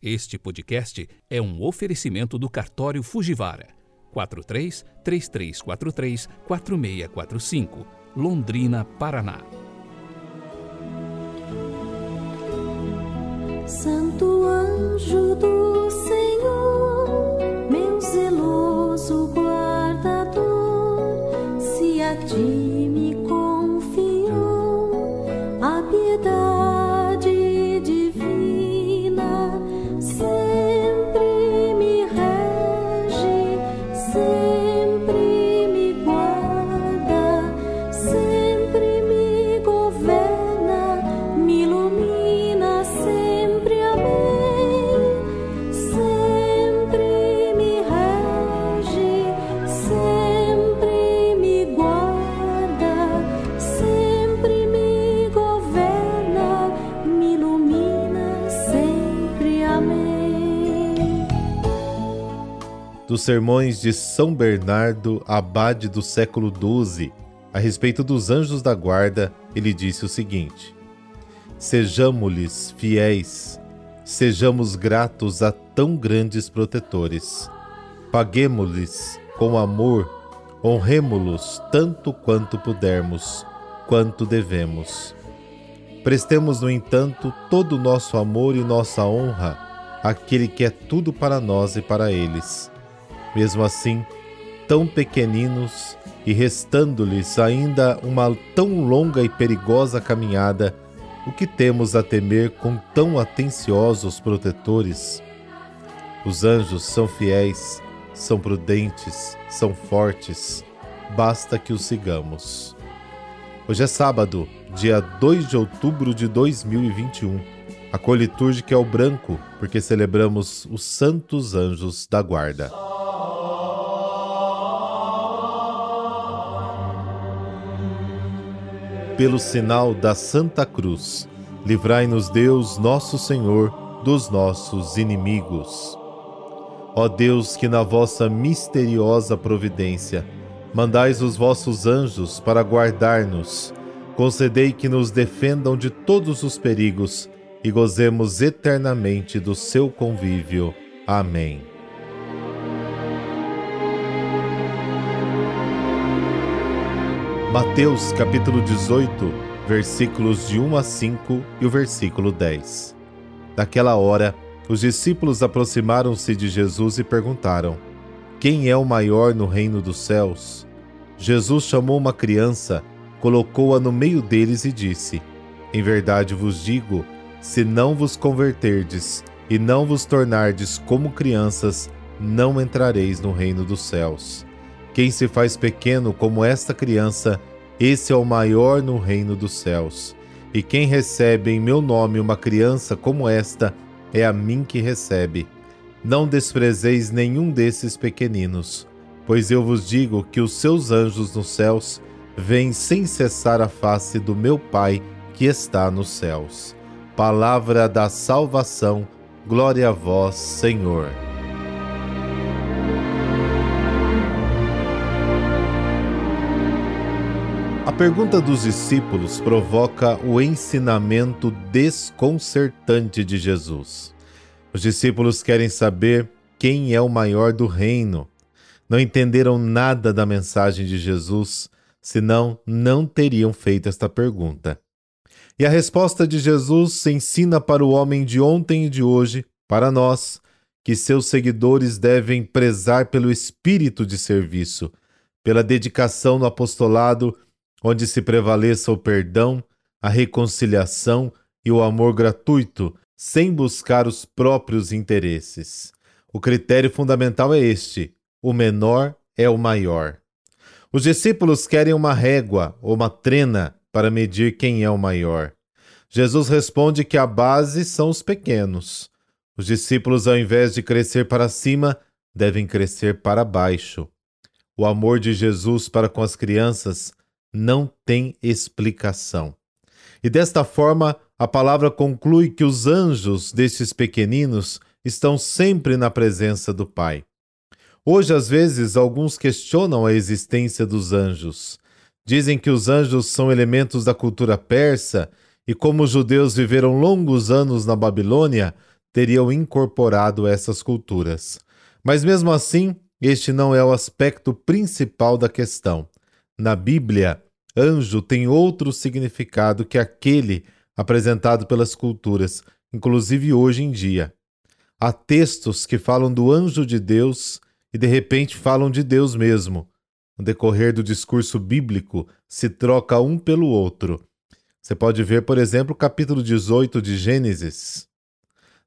Este podcast é um oferecimento do cartório Fujivara 43 3343 4645, Londrina, Paraná. Santo anjo dos sermões de São Bernardo, abade do século XII, a respeito dos anjos da guarda, ele disse o seguinte: Sejamos-lhes fiéis, sejamos gratos a tão grandes protetores. Paguemos-lhes com amor, honremo-los tanto quanto pudermos, quanto devemos. Prestemos, no entanto, todo o nosso amor e nossa honra àquele que é tudo para nós e para eles mesmo assim, tão pequeninos e restando-lhes ainda uma tão longa e perigosa caminhada, o que temos a temer com tão atenciosos protetores? Os anjos são fiéis, são prudentes, são fortes, basta que os sigamos. Hoje é sábado, dia 2 de outubro de 2021. A cor litúrgica é o branco, porque celebramos os santos anjos da guarda. Pelo sinal da Santa Cruz, livrai-nos Deus, nosso Senhor, dos nossos inimigos. Ó Deus, que na vossa misteriosa providência mandais os vossos anjos para guardar-nos, concedei que nos defendam de todos os perigos e gozemos eternamente do seu convívio. Amém. Mateus capítulo 18, versículos de 1 a 5 e o versículo 10. Naquela hora, os discípulos aproximaram-se de Jesus e perguntaram: Quem é o maior no reino dos céus? Jesus chamou uma criança, colocou-a no meio deles e disse: Em verdade vos digo, se não vos converterdes e não vos tornardes como crianças, não entrareis no reino dos céus. Quem se faz pequeno como esta criança, esse é o maior no reino dos céus. E quem recebe em meu nome uma criança como esta, é a mim que recebe. Não desprezeis nenhum desses pequeninos, pois eu vos digo que os seus anjos nos céus veem sem cessar a face do meu Pai que está nos céus. Palavra da salvação, glória a vós, Senhor. Pergunta dos discípulos provoca o ensinamento desconcertante de Jesus. Os discípulos querem saber quem é o maior do reino. Não entenderam nada da mensagem de Jesus, senão não teriam feito esta pergunta. E a resposta de Jesus se ensina para o homem de ontem e de hoje, para nós, que seus seguidores devem prezar pelo espírito de serviço, pela dedicação no apostolado onde se prevaleça o perdão, a reconciliação e o amor gratuito, sem buscar os próprios interesses. O critério fundamental é este: o menor é o maior. Os discípulos querem uma régua ou uma trena para medir quem é o maior. Jesus responde que a base são os pequenos. Os discípulos, ao invés de crescer para cima, devem crescer para baixo. O amor de Jesus para com as crianças não tem explicação. E desta forma, a palavra conclui que os anjos destes pequeninos estão sempre na presença do Pai. Hoje, às vezes, alguns questionam a existência dos anjos. Dizem que os anjos são elementos da cultura persa e, como os judeus viveram longos anos na Babilônia, teriam incorporado essas culturas. Mas mesmo assim, este não é o aspecto principal da questão. Na Bíblia, anjo tem outro significado que aquele apresentado pelas culturas, inclusive hoje em dia. Há textos que falam do anjo de Deus e de repente falam de Deus mesmo. No decorrer do discurso bíblico, se troca um pelo outro. Você pode ver, por exemplo, o capítulo 18 de Gênesis.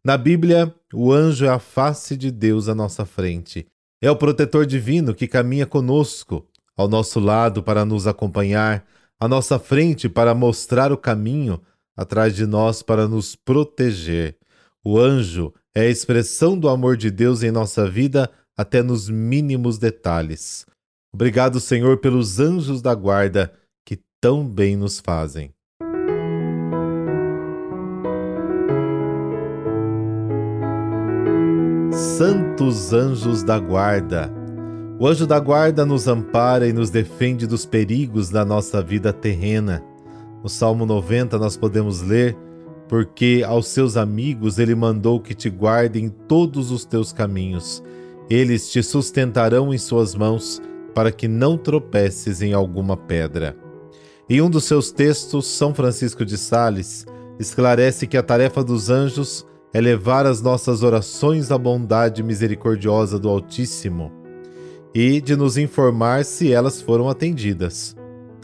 Na Bíblia, o anjo é a face de Deus à nossa frente. É o protetor divino que caminha conosco, ao nosso lado para nos acompanhar, à nossa frente para mostrar o caminho, atrás de nós para nos proteger. O anjo é a expressão do amor de Deus em nossa vida até nos mínimos detalhes. Obrigado, Senhor, pelos anjos da guarda que tão bem nos fazem. Santos anjos da guarda. O anjo da guarda nos ampara e nos defende dos perigos da nossa vida terrena. No Salmo 90 nós podemos ler: Porque aos seus amigos ele mandou que te guardem todos os teus caminhos. Eles te sustentarão em suas mãos, para que não tropeces em alguma pedra. Em um dos seus textos, São Francisco de Sales esclarece que a tarefa dos anjos é levar as nossas orações à bondade misericordiosa do Altíssimo e de nos informar se elas foram atendidas.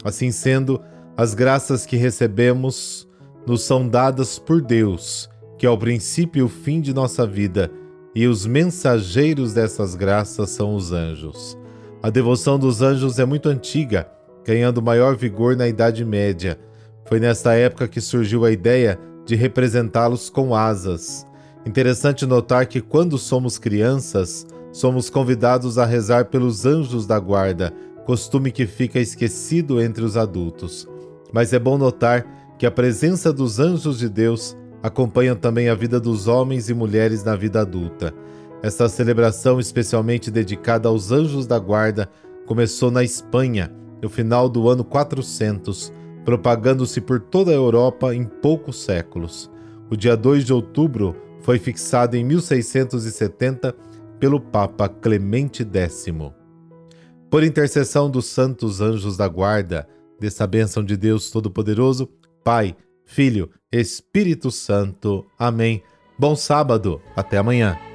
Assim sendo, as graças que recebemos nos são dadas por Deus, que é o princípio e o fim de nossa vida, e os mensageiros dessas graças são os anjos. A devoção dos anjos é muito antiga, ganhando maior vigor na Idade Média. Foi nesta época que surgiu a ideia de representá-los com asas. Interessante notar que quando somos crianças, somos convidados a rezar pelos anjos da guarda, costume que fica esquecido entre os adultos. Mas é bom notar que a presença dos anjos de Deus acompanha também a vida dos homens e mulheres na vida adulta. Esta celebração, especialmente dedicada aos anjos da guarda, começou na Espanha, no final do ano 400, propagando-se por toda a Europa em poucos séculos. O dia 2 de outubro foi fixado em 1670 pelo Papa Clemente X. Por intercessão dos santos anjos da guarda, dessa bênção de Deus Todo-Poderoso, Pai, Filho, Espírito Santo. Amém. Bom sábado, até amanhã.